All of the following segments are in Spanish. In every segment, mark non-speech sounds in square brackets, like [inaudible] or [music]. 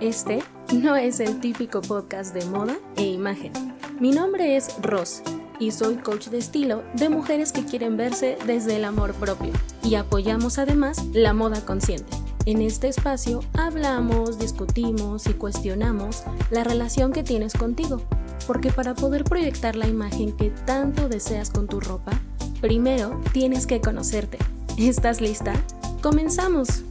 Este no es el típico podcast de moda e imagen. Mi nombre es Ross y soy coach de estilo de mujeres que quieren verse desde el amor propio y apoyamos además la moda consciente. En este espacio hablamos, discutimos y cuestionamos la relación que tienes contigo, porque para poder proyectar la imagen que tanto deseas con tu ropa, primero tienes que conocerte. ¿Estás lista? ¡Comenzamos!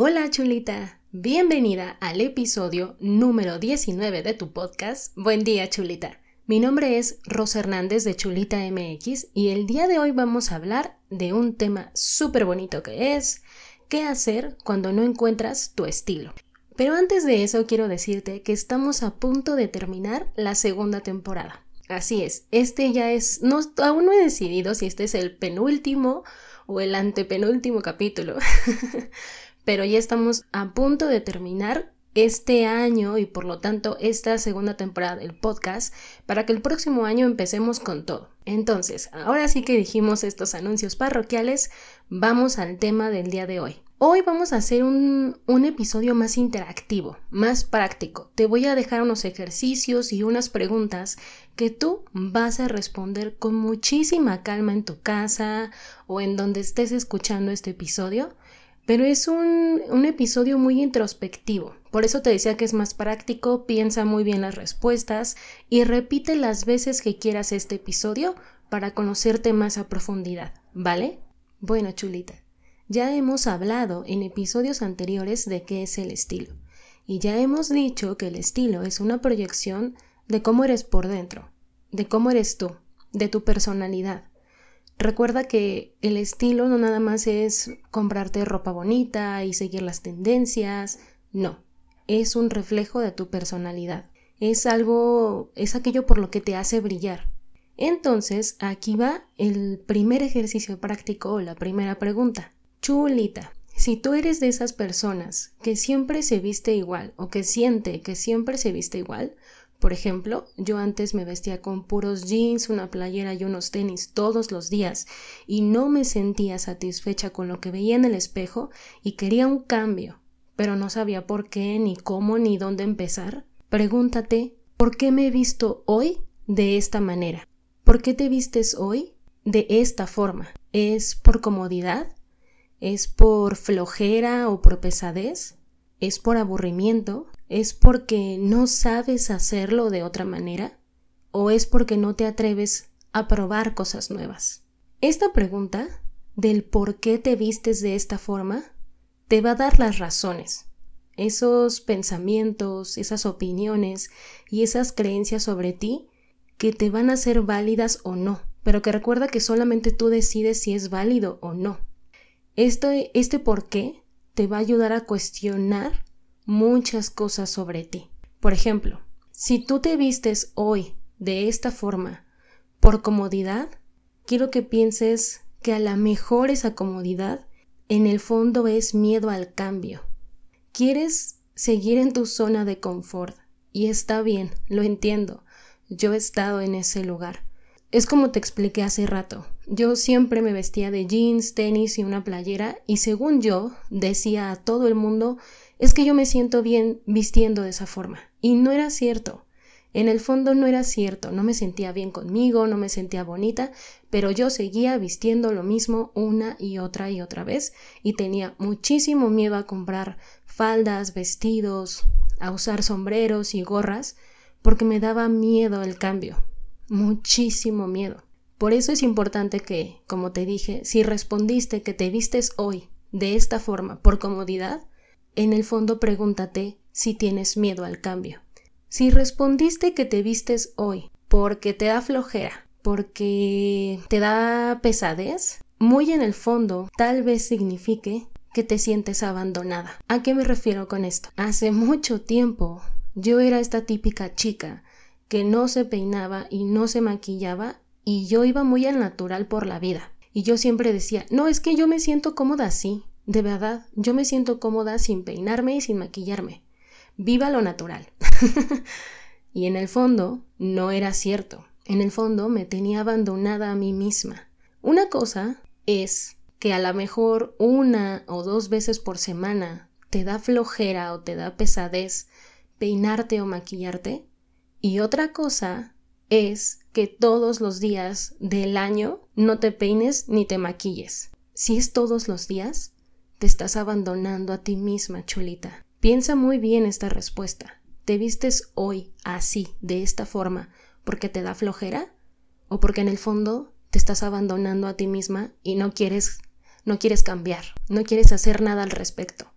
Hola chulita, bienvenida al episodio número 19 de tu podcast. Buen día chulita. Mi nombre es Rosa Hernández de Chulita MX y el día de hoy vamos a hablar de un tema súper bonito que es qué hacer cuando no encuentras tu estilo. Pero antes de eso quiero decirte que estamos a punto de terminar la segunda temporada. Así es, este ya es, no, aún no he decidido si este es el penúltimo o el antepenúltimo capítulo. [laughs] pero ya estamos a punto de terminar este año y por lo tanto esta segunda temporada del podcast para que el próximo año empecemos con todo. Entonces, ahora sí que dijimos estos anuncios parroquiales, vamos al tema del día de hoy. Hoy vamos a hacer un, un, episodio más interactivo, más práctico. Te voy a dejar unos ejercicios y unas preguntas que tú vas a responder con muchísima calma en tu casa o en donde estés escuchando este episodio pero es un, un, episodio muy introspectivo. Por eso te decía que es más práctico, piensa muy bien las respuestas y repite las veces que quieras este episodio para conocerte más a profundidad, ¿vale? Bueno, chulita, ya hemos hablado en episodios anteriores de qué es el estilo. Y ya hemos dicho que el estilo es una proyección de cómo eres por dentro, de cómo eres tú, de tu personalidad. Recuerda que el estilo no nada más es comprarte ropa bonita y seguir las tendencias, no, es un reflejo de tu personalidad, es algo, es aquello por lo que te hace brillar. Entonces, aquí va el primer ejercicio práctico o la primera pregunta. Chulita, si tú eres de esas personas que siempre se viste igual o que siente que siempre se viste igual, por ejemplo, yo antes me vestía con puros jeans, una playera y unos tenis todos los días y no me sentía satisfecha con lo que veía en el espejo y quería un cambio, pero no sabía por qué, ni cómo, ni dónde empezar. Pregúntate, ¿por qué me he visto hoy de esta manera? ¿Por qué te vistes hoy de esta forma? ¿Es por comodidad? ¿Es por flojera o por pesadez? ¿Es por aburrimiento? ¿Es porque no sabes hacerlo de otra manera? ¿O es porque no te atreves a probar cosas nuevas? Esta pregunta del por qué te vistes de esta forma te va a dar las razones. Esos pensamientos, esas opiniones y esas creencias sobre ti que te van a ser válidas o no, pero que recuerda que solamente tú decides si es válido o no. Este, este por qué te va a ayudar a cuestionar muchas cosas sobre ti. Por ejemplo, si tú te vistes hoy de esta forma por comodidad, quiero que pienses que a la mejor esa comodidad en el fondo es miedo al cambio. Quieres seguir en tu zona de confort y está bien, lo entiendo. Yo he estado en ese lugar. Es como te expliqué hace rato. Yo siempre me vestía de jeans, tenis y una playera y según yo decía a todo el mundo es que yo me siento bien vistiendo de esa forma. Y no era cierto. En el fondo no era cierto, no me sentía bien conmigo, no me sentía bonita, pero yo seguía vistiendo lo mismo una y otra y otra vez y tenía muchísimo miedo a comprar faldas, vestidos, a usar sombreros y gorras, porque me daba miedo el cambio, muchísimo miedo. Por eso es importante que, como te dije, si respondiste que te vistes hoy de esta forma por comodidad, en el fondo pregúntate si tienes miedo al cambio. Si respondiste que te vistes hoy porque te da flojera, porque te da pesadez, muy en el fondo tal vez signifique que te sientes abandonada. ¿A qué me refiero con esto? Hace mucho tiempo yo era esta típica chica que no se peinaba y no se maquillaba y yo iba muy al natural por la vida. Y yo siempre decía, no, es que yo me siento cómoda así, de verdad, yo me siento cómoda sin peinarme y sin maquillarme. Viva lo natural. [laughs] y en el fondo no era cierto. En el fondo me tenía abandonada a mí misma. Una cosa es que a lo mejor una o dos veces por semana te da flojera o te da pesadez peinarte o maquillarte. Y otra cosa es que todos los días del año no te peines ni te maquilles. Si es todos los días, te estás abandonando a ti misma, chulita. Piensa muy bien esta respuesta. ¿Te vistes hoy así, de esta forma, porque te da flojera? ¿O porque en el fondo te estás abandonando a ti misma y no quieres no quieres cambiar, no quieres hacer nada al respecto?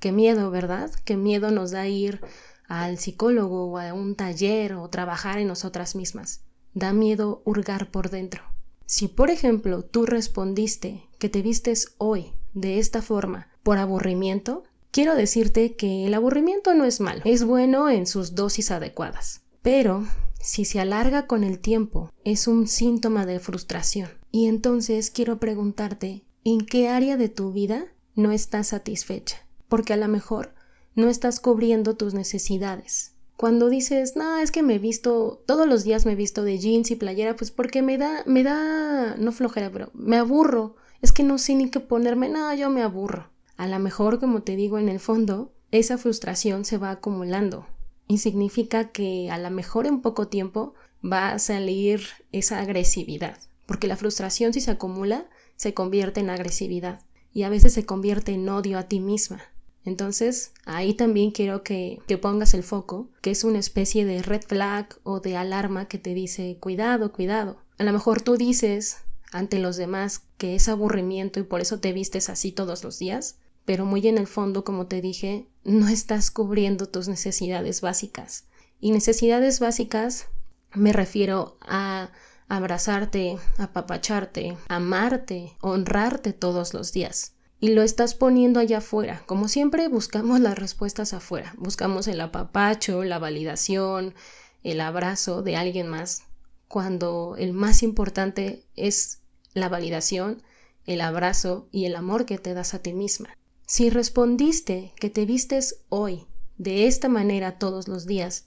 Qué miedo, ¿verdad? Qué miedo nos da ir al psicólogo o a un taller o trabajar en nosotras mismas. Da miedo hurgar por dentro. Si, por ejemplo, tú respondiste que te vistes hoy de esta forma por aburrimiento, quiero decirte que el aburrimiento no es malo, es bueno en sus dosis adecuadas. Pero si se alarga con el tiempo, es un síntoma de frustración. Y entonces quiero preguntarte, ¿en qué área de tu vida no estás satisfecha? Porque a lo mejor no estás cubriendo tus necesidades. Cuando dices, no, es que me he visto, todos los días me he visto de jeans y playera, pues porque me da, me da, no flojera, pero me aburro. Es que no sé ni qué ponerme, no, yo me aburro. A lo mejor, como te digo, en el fondo, esa frustración se va acumulando y significa que a lo mejor en poco tiempo va a salir esa agresividad, porque la frustración si se acumula se convierte en agresividad y a veces se convierte en odio a ti misma. Entonces, ahí también quiero que, que, pongas el foco, que es una especie de red flag o de alarma que te dice, cuidado, cuidado. A lo mejor tú dices ante los demás que es aburrimiento y por eso te vistes así todos los días, pero muy en el fondo, como te dije, no estás cubriendo tus necesidades básicas. Y necesidades básicas me refiero a abrazarte, apapacharte, amarte, honrarte todos los días y lo estás poniendo allá afuera. Como siempre buscamos las respuestas afuera, buscamos el apapacho, la validación, el abrazo de alguien más, cuando el más importante es la validación, el abrazo y el amor que te das a ti misma. Si respondiste que te vistes hoy de esta manera todos los días,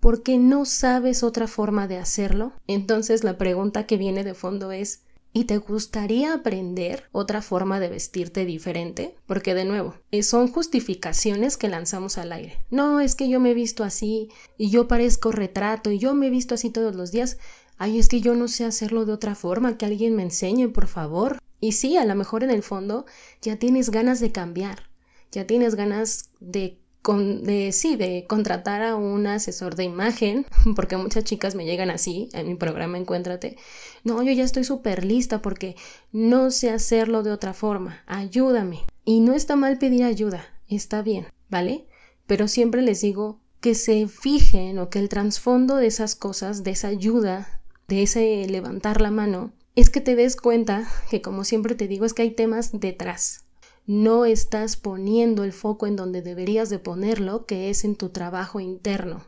porque no sabes otra forma de hacerlo, entonces la pregunta que viene de fondo es ¿Y te gustaría aprender otra forma de vestirte diferente? Porque de nuevo, eh, son justificaciones que lanzamos al aire. No, es que yo me he visto así y yo parezco retrato y yo me he visto así todos los días. Ay, es que yo no sé hacerlo de otra forma, que alguien me enseñe, por favor. Y sí, a lo mejor en el fondo ya tienes ganas de cambiar, ya tienes ganas de con, de, sí, de contratar a un asesor de imagen, [laughs] porque muchas chicas me llegan así en mi programa Encuéntrate. No, yo ya estoy súper lista porque no sé hacerlo de otra forma. Ayúdame. Y no está mal pedir ayuda, está bien, ¿vale? Pero siempre les digo que se fijen o que el trasfondo de esas cosas, de esa ayuda, de ese levantar la mano, es que te des cuenta que como siempre te digo es que hay temas detrás, no estás poniendo el foco en donde deberías de ponerlo, que es en tu trabajo interno.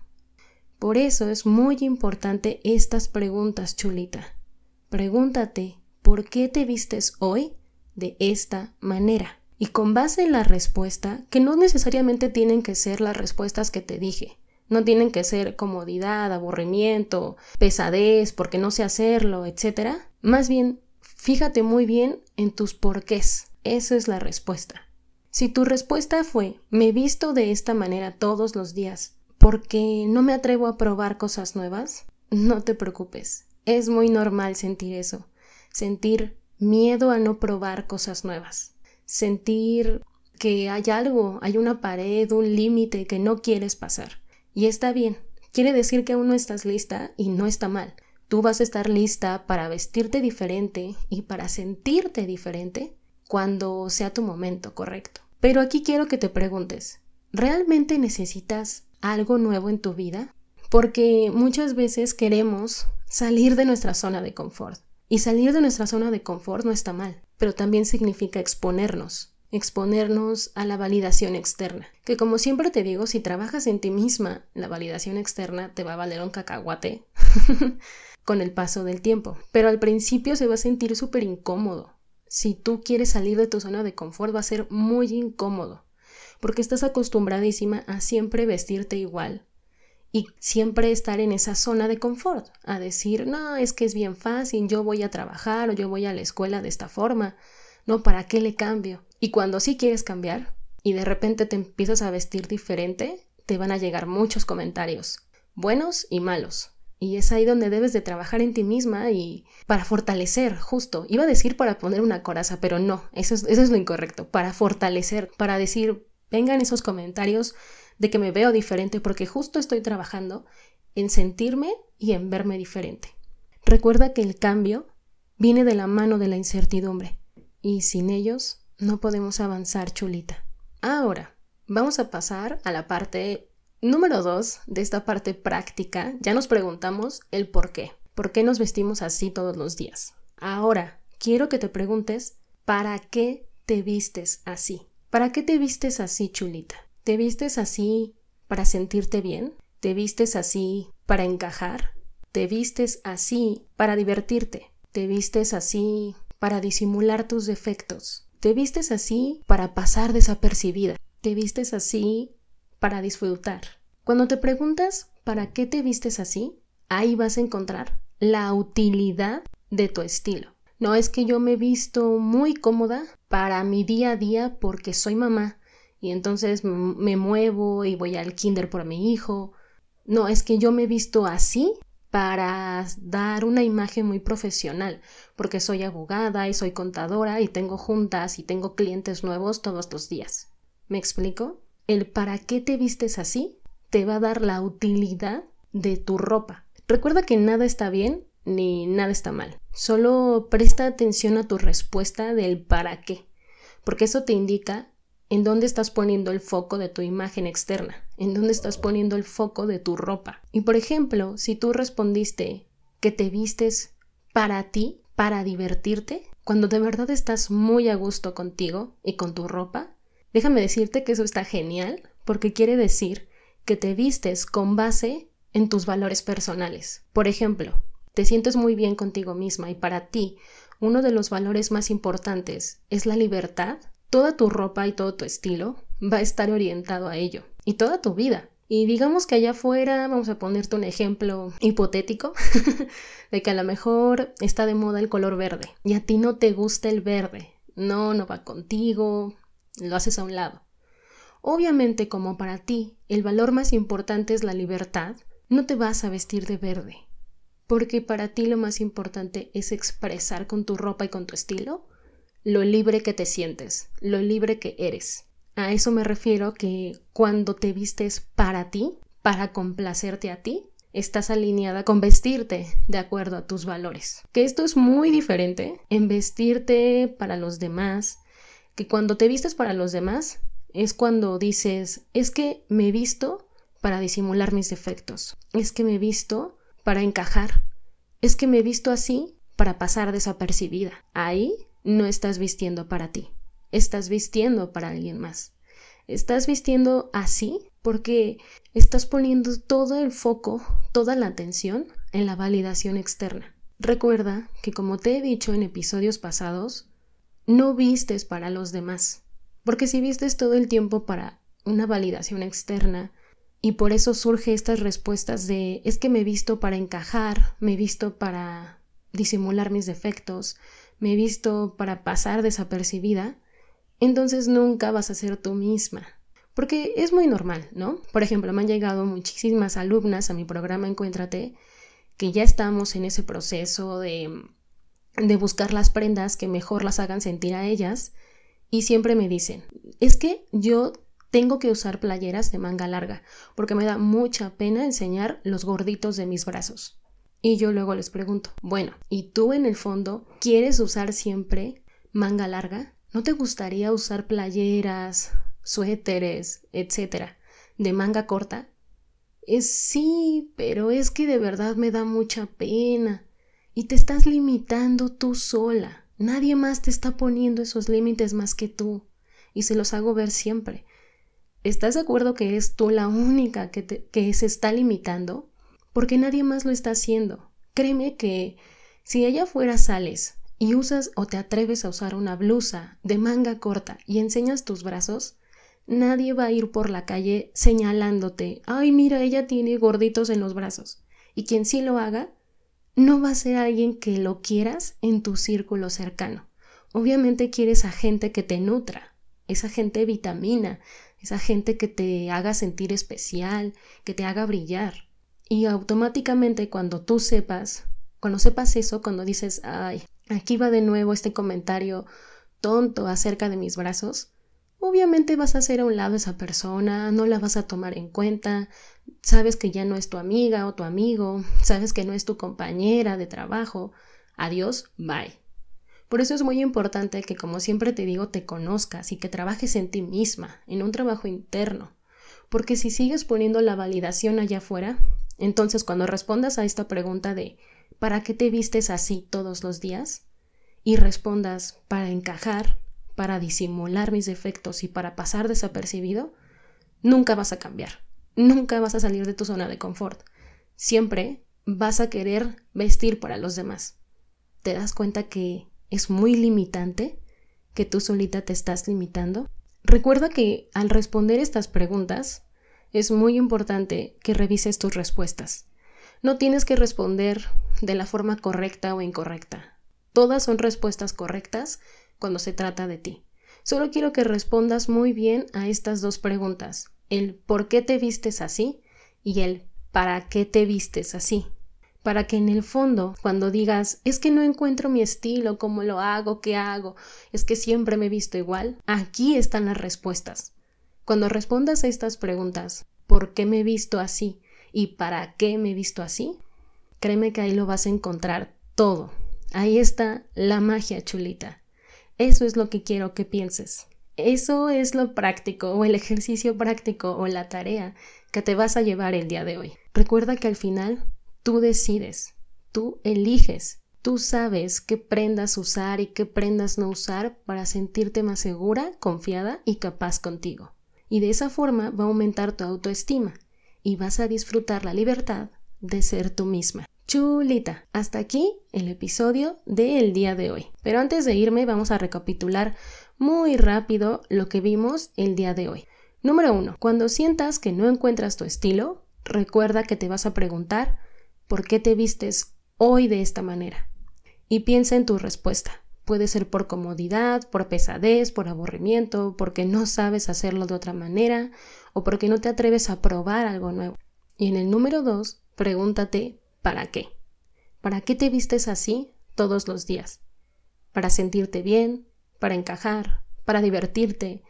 Por eso es muy importante estas preguntas, chulita. Pregúntate, ¿por qué te vistes hoy de esta manera? Y con base en la respuesta, que no necesariamente tienen que ser las respuestas que te dije, no tienen que ser comodidad, aburrimiento, pesadez, porque no sé hacerlo, etc. Más bien, fíjate muy bien en tus porqués. Esa es la respuesta. Si tu respuesta fue me visto de esta manera todos los días porque no me atrevo a probar cosas nuevas, no te preocupes. Es muy normal sentir eso. Sentir miedo a no probar cosas nuevas. Sentir que hay algo, hay una pared, un límite que no quieres pasar. Y está bien. Quiere decir que aún no estás lista y no está mal. Tú vas a estar lista para vestirte diferente y para sentirte diferente cuando sea tu momento correcto. Pero aquí quiero que te preguntes, ¿realmente necesitas algo nuevo en tu vida? Porque muchas veces queremos salir de nuestra zona de confort. Y salir de nuestra zona de confort no está mal, pero también significa exponernos, exponernos a la validación externa. Que como siempre te digo, si trabajas en ti misma, la validación externa te va a valer un cacahuate [laughs] con el paso del tiempo. Pero al principio se va a sentir súper incómodo, si tú quieres salir de tu zona de confort va a ser muy incómodo, porque estás acostumbradísima a siempre vestirte igual y siempre estar en esa zona de confort, a decir, no, es que es bien fácil, yo voy a trabajar o yo voy a la escuela de esta forma, no, ¿para qué le cambio? Y cuando sí quieres cambiar y de repente te empiezas a vestir diferente, te van a llegar muchos comentarios, buenos y malos. Y es ahí donde debes de trabajar en ti misma y para fortalecer, justo. Iba a decir para poner una coraza, pero no, eso es, eso es lo incorrecto. Para fortalecer, para decir, vengan esos comentarios de que me veo diferente porque justo estoy trabajando en sentirme y en verme diferente. Recuerda que el cambio viene de la mano de la incertidumbre y sin ellos no podemos avanzar, chulita. Ahora, vamos a pasar a la parte número dos de esta parte práctica. Ya nos preguntamos el por qué. ¿Por qué nos vestimos así todos los días? Ahora, quiero que te preguntes, ¿para qué te vistes así? ¿Para qué te vistes así, chulita? ¿Te vistes así para sentirte bien? ¿Te vistes así para encajar? ¿Te vistes así para divertirte? ¿Te vistes así para disimular tus defectos. Te vistes así para pasar desapercibida. Te vistes así para disfrutar. Cuando te preguntas ¿para qué te vistes así? Ahí vas a encontrar la utilidad de tu estilo. No es que yo me visto muy cómoda para mi día a día porque soy mamá y entonces me muevo y voy al kinder por mi hijo. No, es que yo me visto así para dar una imagen muy profesional, porque soy abogada y soy contadora y tengo juntas y tengo clientes nuevos todos los días. ¿Me explico? El para qué te vistes así te va a dar la utilidad de tu ropa. Recuerda que nada está bien ni nada está mal. Solo presta atención a tu respuesta del para qué, porque eso te indica en dónde estás poniendo el foco de tu imagen externa, en dónde estás poniendo el foco de tu ropa. Y por ejemplo, si tú respondiste que te vistes para ti, para divertirte, cuando de verdad estás muy a gusto contigo y con tu ropa, déjame decirte que eso está genial porque quiere decir que te vistes con base en tus valores personales. Por ejemplo, te sientes muy bien contigo misma y para ti uno de los valores más importantes es la libertad, toda tu ropa y todo tu estilo va a estar orientado a ello y toda tu vida. Y digamos que allá afuera, vamos a ponerte un ejemplo hipotético, [laughs] de que a lo mejor está de moda el color verde y a ti no te gusta el verde, no, no va contigo, lo haces a un lado. Obviamente como para ti el valor más importante es la libertad, no te vas a vestir de verde, porque para ti lo más importante es expresar con tu ropa y con tu estilo lo libre que te sientes, lo libre que eres. A eso me refiero que cuando te vistes para ti, para complacerte a ti, estás alineada con vestirte de acuerdo a tus valores. Que esto es muy diferente en vestirte para los demás, que cuando te vistes para los demás es cuando dices, es que me visto para disimular mis defectos, es que me visto para encajar, es que me visto así para pasar desapercibida. Ahí no estás vistiendo para ti, estás vistiendo para alguien más. Estás vistiendo así porque estás poniendo todo el foco, toda la atención en la validación externa. Recuerda que como te he dicho en episodios pasados, no vistes para los demás, porque si vistes todo el tiempo para una validación externa, y por eso surge estas respuestas de es que me he visto para encajar, me he visto para disimular mis defectos, me he visto para pasar desapercibida, entonces nunca vas a ser tú misma. Porque es muy normal, ¿no? Por ejemplo, me han llegado muchísimas alumnas a mi programa Encuéntrate que ya estamos en ese proceso de, de buscar las prendas que mejor las hagan sentir a ellas y siempre me dicen, es que yo tengo que usar playeras de manga larga porque me da mucha pena enseñar los gorditos de mis brazos. Y yo luego les pregunto, bueno, ¿y tú en el fondo quieres usar siempre manga larga? ¿No te gustaría usar playeras, suéteres, etcétera, de manga corta? Es sí, pero es que de verdad me da mucha pena. Y te estás limitando tú sola. Nadie más te está poniendo esos límites más que tú. Y se los hago ver siempre. ¿Estás de acuerdo que es tú la única que, se está limitando? porque nadie más lo está haciendo. Créeme que si allá afuera sales y usas o te atreves a usar una blusa de manga corta y enseñas tus brazos, Nadie va a ir por la calle señalándote, ay, mira, ella tiene gorditos en los brazos. Y quien sí lo haga, no va a ser alguien que lo quieras en tu círculo cercano. Obviamente quieres a gente que te nutra, esa gente vitamina, esa gente que te haga sentir especial, que te haga brillar. Y automáticamente cuando tú sepas, cuando sepas eso, cuando dices, ay, aquí va de nuevo este comentario tonto acerca de mis brazos, obviamente vas a hacer a un lado esa persona, no la vas a tomar en cuenta, sabes que ya no es tu amiga o tu amigo, sabes que no es tu compañera de trabajo. Adiós, bye. Por eso es muy importante que, como siempre te digo, te conozcas y que trabajes en ti misma, en un trabajo interno. Porque si sigues poniendo la validación allá afuera, entonces cuando respondas a esta pregunta de ¿para qué te vistes así todos los días? y respondas para encajar, para disimular mis defectos y para pasar desapercibido, nunca vas a cambiar, nunca vas a salir de tu zona de confort. Siempre vas a querer vestir para los demás. ¿Te das cuenta que es muy limitante? ¿Que tú solita te estás limitando? Recuerda que al responder estas preguntas es muy importante que revises tus respuestas. No tienes que responder de la forma correcta o incorrecta. Todas son respuestas correctas cuando se trata de ti. Solo quiero que respondas muy bien a estas dos preguntas, el por qué te vistes así y el para qué te vistes así. Para que en el fondo, cuando digas, es que no encuentro mi estilo, cómo lo hago, qué hago, es que siempre me he visto igual, aquí están las respuestas. Cuando respondas a estas preguntas, ¿por qué me he visto así? ¿Y para qué me he visto así? Créeme que ahí lo vas a encontrar todo. Ahí está la magia chulita. Eso es lo que quiero que pienses. Eso es lo práctico o el ejercicio práctico o la tarea que te vas a llevar el día de hoy. Recuerda que al final tú decides, tú eliges, tú sabes qué prendas usar y qué prendas no usar para sentirte más segura, confiada y capaz contigo. Y de esa forma va a aumentar tu autoestima y vas a disfrutar la libertad de ser tú misma. Chulita, hasta aquí el episodio del día de hoy. Pero antes de irme vamos a recapitular muy rápido lo que vimos el día de hoy. Número 1. Cuando sientas que no encuentras tu estilo, recuerda que te vas a preguntar por qué te vistes hoy de esta manera. Y piensa en tu respuesta. Puede ser por comodidad, por pesadez, por aburrimiento, porque no sabes hacerlo de otra manera o porque no te atreves a probar algo nuevo. Y en el número 2, pregúntate ¿Para qué? ¿Para qué te vistes así todos los días? ¿Para sentirte bien? ¿Para encajar? ¿Para divertirte?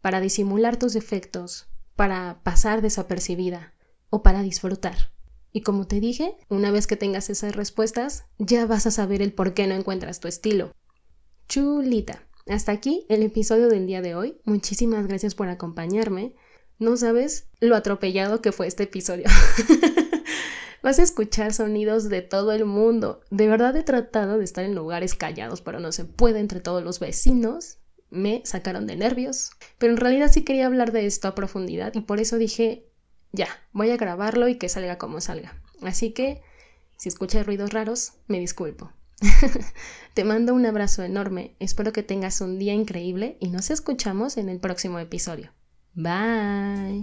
¿Para disimular tus defectos? ¿Para pasar desapercibida? ¿O para disfrutar? Y como te dije, una vez que tengas esas respuestas, ya vas a saber el por qué no encuentras tu estilo. Chulita. Hasta aquí el episodio del día de hoy. Muchísimas gracias por acompañarme. No sabes lo atropellado que fue este episodio. [laughs] Vas a escuchar sonidos de todo el mundo. De verdad he tratado de estar en lugares callados, pero no se puede entre todos los vecinos. Me sacaron de nervios. Pero en realidad sí quería hablar de esto a profundidad y por eso dije, ya, voy a grabarlo y que salga como salga. Así que, si escuchas ruidos raros, me disculpo. [laughs] Te mando un abrazo enorme, espero que tengas un día increíble y nos escuchamos en el próximo episodio. Bye.